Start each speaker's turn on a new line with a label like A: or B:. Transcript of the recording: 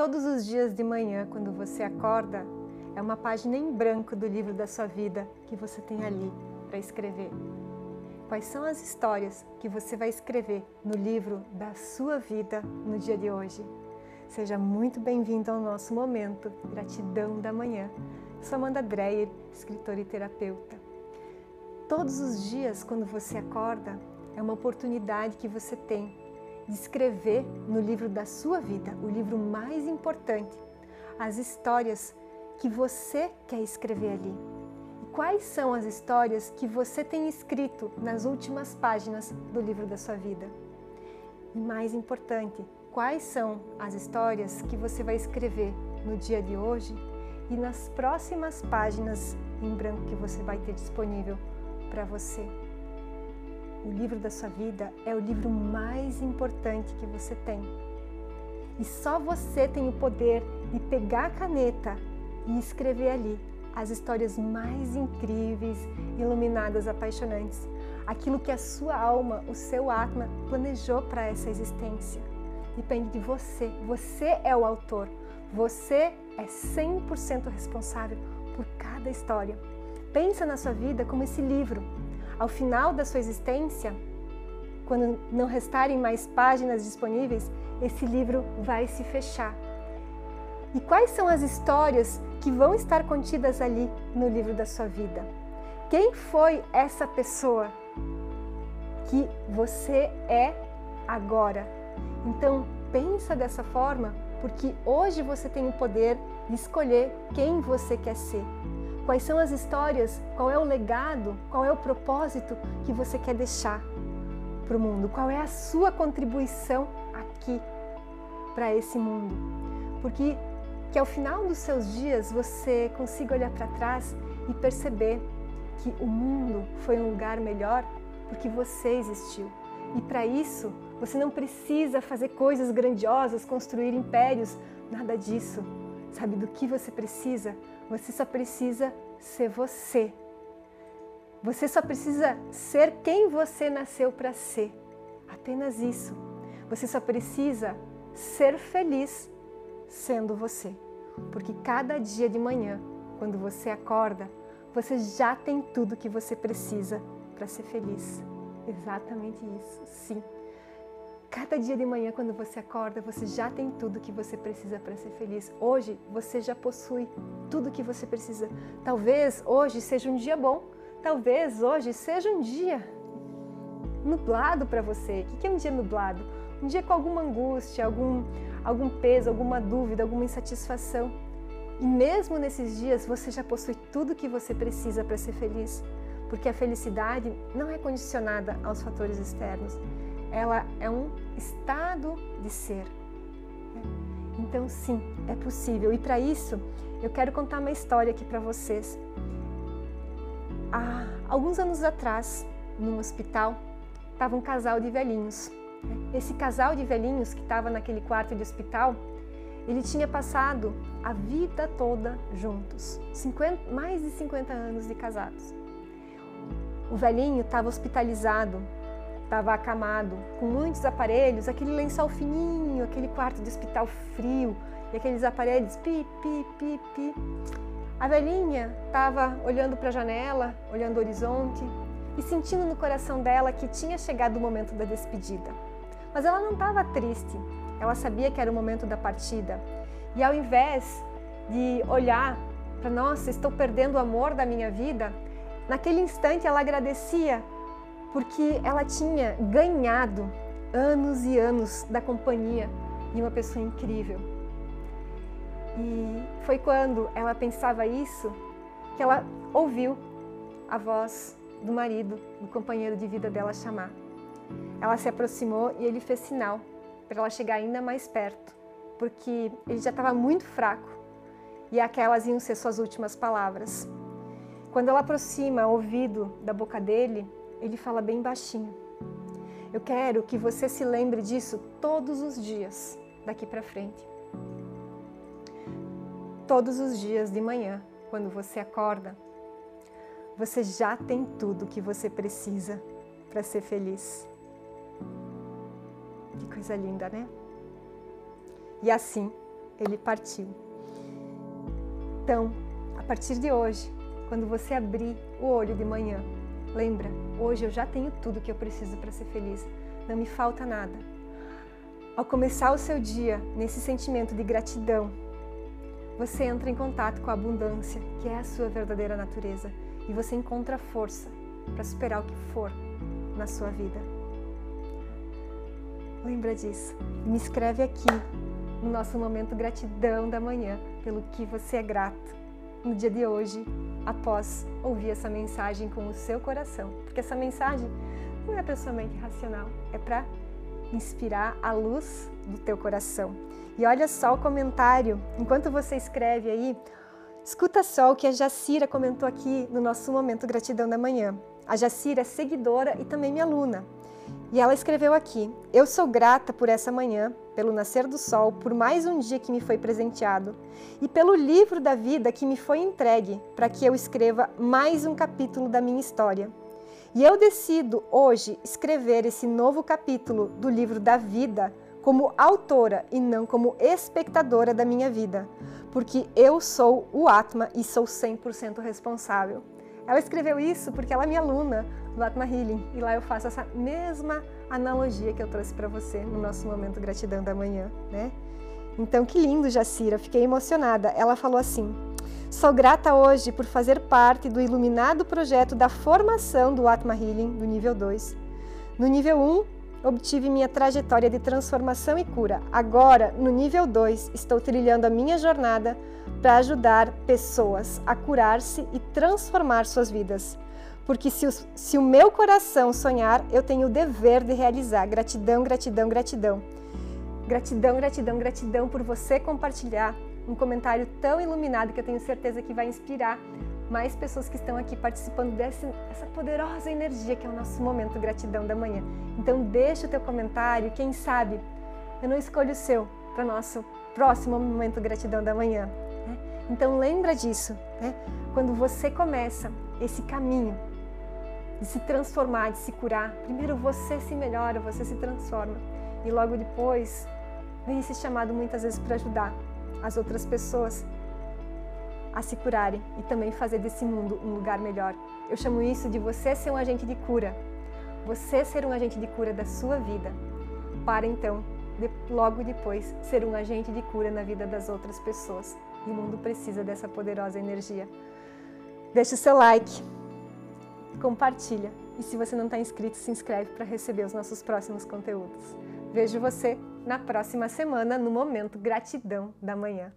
A: Todos os dias de manhã, quando você acorda, é uma página em branco do livro da sua vida que você tem ali para escrever. Quais são as histórias que você vai escrever no livro da sua vida no dia de hoje? Seja muito bem-vindo ao nosso momento Gratidão da Manhã. Sou Amanda Dreyer, escritora e terapeuta. Todos os dias, quando você acorda, é uma oportunidade que você tem de escrever no livro da sua vida, o livro mais importante, as histórias que você quer escrever ali. E quais são as histórias que você tem escrito nas últimas páginas do livro da sua vida? E mais importante, quais são as histórias que você vai escrever no dia de hoje e nas próximas páginas em branco que você vai ter disponível para você? O livro da sua vida é o livro mais importante que você tem. E só você tem o poder de pegar a caneta e escrever ali as histórias mais incríveis, iluminadas, apaixonantes. Aquilo que a sua alma, o seu Atma, planejou para essa existência. Depende de você. Você é o autor. Você é 100% responsável por cada história. Pensa na sua vida como esse livro ao final da sua existência, quando não restarem mais páginas disponíveis, esse livro vai se fechar. E quais são as histórias que vão estar contidas ali no livro da sua vida? Quem foi essa pessoa que você é agora? Então, pensa dessa forma, porque hoje você tem o poder de escolher quem você quer ser. Quais são as histórias? Qual é o legado? Qual é o propósito que você quer deixar para o mundo? Qual é a sua contribuição aqui para esse mundo? Porque que ao final dos seus dias você consiga olhar para trás e perceber que o mundo foi um lugar melhor porque você existiu. E para isso, você não precisa fazer coisas grandiosas, construir impérios, nada disso. Sabe do que você precisa? Você só precisa ser você. Você só precisa ser quem você nasceu para ser. Apenas isso. Você só precisa ser feliz sendo você. Porque cada dia de manhã, quando você acorda, você já tem tudo que você precisa para ser feliz. Exatamente isso, sim. Cada dia de manhã, quando você acorda, você já tem tudo que você precisa para ser feliz. Hoje, você já possui tudo que você precisa. Talvez hoje seja um dia bom, talvez hoje seja um dia nublado para você. O que é um dia nublado? Um dia com alguma angústia, algum, algum peso, alguma dúvida, alguma insatisfação. E mesmo nesses dias, você já possui tudo que você precisa para ser feliz. Porque a felicidade não é condicionada aos fatores externos ela é um estado de ser. Então, sim, é possível. E para isso, eu quero contar uma história aqui para vocês. Há alguns anos atrás, num hospital, estava um casal de velhinhos. Esse casal de velhinhos que estava naquele quarto de hospital, ele tinha passado a vida toda juntos, 50, mais de 50 anos de casados. O velhinho estava hospitalizado estava acamado, com muitos aparelhos, aquele lençol fininho, aquele quarto de hospital frio e aqueles aparelhos pi, pi, pi, pi. A velhinha estava olhando para a janela, olhando o horizonte e sentindo no coração dela que tinha chegado o momento da despedida. Mas ela não estava triste, ela sabia que era o momento da partida. E ao invés de olhar para, nossa, estou perdendo o amor da minha vida, naquele instante ela agradecia porque ela tinha ganhado anos e anos da companhia de uma pessoa incrível. E foi quando ela pensava isso que ela ouviu a voz do marido, do companheiro de vida dela chamar. Ela se aproximou e ele fez sinal para ela chegar ainda mais perto, porque ele já estava muito fraco e aquelas iam ser suas últimas palavras. Quando ela aproxima o ouvido da boca dele, ele fala bem baixinho. Eu quero que você se lembre disso todos os dias daqui para frente. Todos os dias de manhã, quando você acorda, você já tem tudo que você precisa para ser feliz. Que coisa linda, né? E assim ele partiu. Então, a partir de hoje, quando você abrir o olho de manhã, lembra, hoje eu já tenho tudo que eu preciso para ser feliz, não me falta nada. Ao começar o seu dia nesse sentimento de gratidão, você entra em contato com a abundância, que é a sua verdadeira natureza, e você encontra força para superar o que for na sua vida. Lembra disso. Me escreve aqui no nosso momento gratidão da manhã pelo que você é grato no dia de hoje, após ouvir essa mensagem com o seu coração. Porque essa mensagem não é para sua mente racional, é para inspirar a luz do teu coração. E olha só o comentário, enquanto você escreve aí, escuta só o que a Jacira comentou aqui no nosso momento gratidão da manhã. A Jacira é seguidora e também minha aluna. E ela escreveu aqui: Eu sou grata por essa manhã, pelo nascer do sol, por mais um dia que me foi presenteado e pelo livro da vida que me foi entregue para que eu escreva mais um capítulo da minha história. E eu decido hoje escrever esse novo capítulo do livro da vida como autora e não como espectadora da minha vida, porque eu sou o Atma e sou 100% responsável. Ela escreveu isso porque ela é minha aluna do Atma Healing e lá eu faço essa mesma analogia que eu trouxe para você no nosso momento gratidão da manhã, né? Então, que lindo, Jacira, fiquei emocionada. Ela falou assim: Sou grata hoje por fazer parte do iluminado projeto da formação do Atma Healing do nível 2. No nível 1, obtive minha trajetória de transformação e cura. Agora, no nível 2, estou trilhando a minha jornada para ajudar pessoas a curar-se e transformar suas vidas. Porque se o, se o meu coração sonhar, eu tenho o dever de realizar. Gratidão, gratidão, gratidão. Gratidão, gratidão, gratidão por você compartilhar um comentário tão iluminado que eu tenho certeza que vai inspirar mais pessoas que estão aqui participando dessa poderosa energia que é o nosso momento gratidão da manhã. Então deixa o teu comentário, quem sabe eu não escolho o seu para o nosso próximo momento gratidão da manhã. Né? Então lembra disso, né? quando você começa esse caminho de se transformar, de se curar, primeiro você se melhora, você se transforma e logo depois vem esse chamado muitas vezes para ajudar as outras pessoas a se curarem e também fazer desse mundo um lugar melhor. Eu chamo isso de você ser um agente de cura. Você ser um agente de cura da sua vida, para então, de, logo depois, ser um agente de cura na vida das outras pessoas. E o mundo precisa dessa poderosa energia. Deixe o seu like, compartilha e se você não está inscrito, se inscreve para receber os nossos próximos conteúdos. Vejo você na próxima semana no Momento Gratidão da Manhã.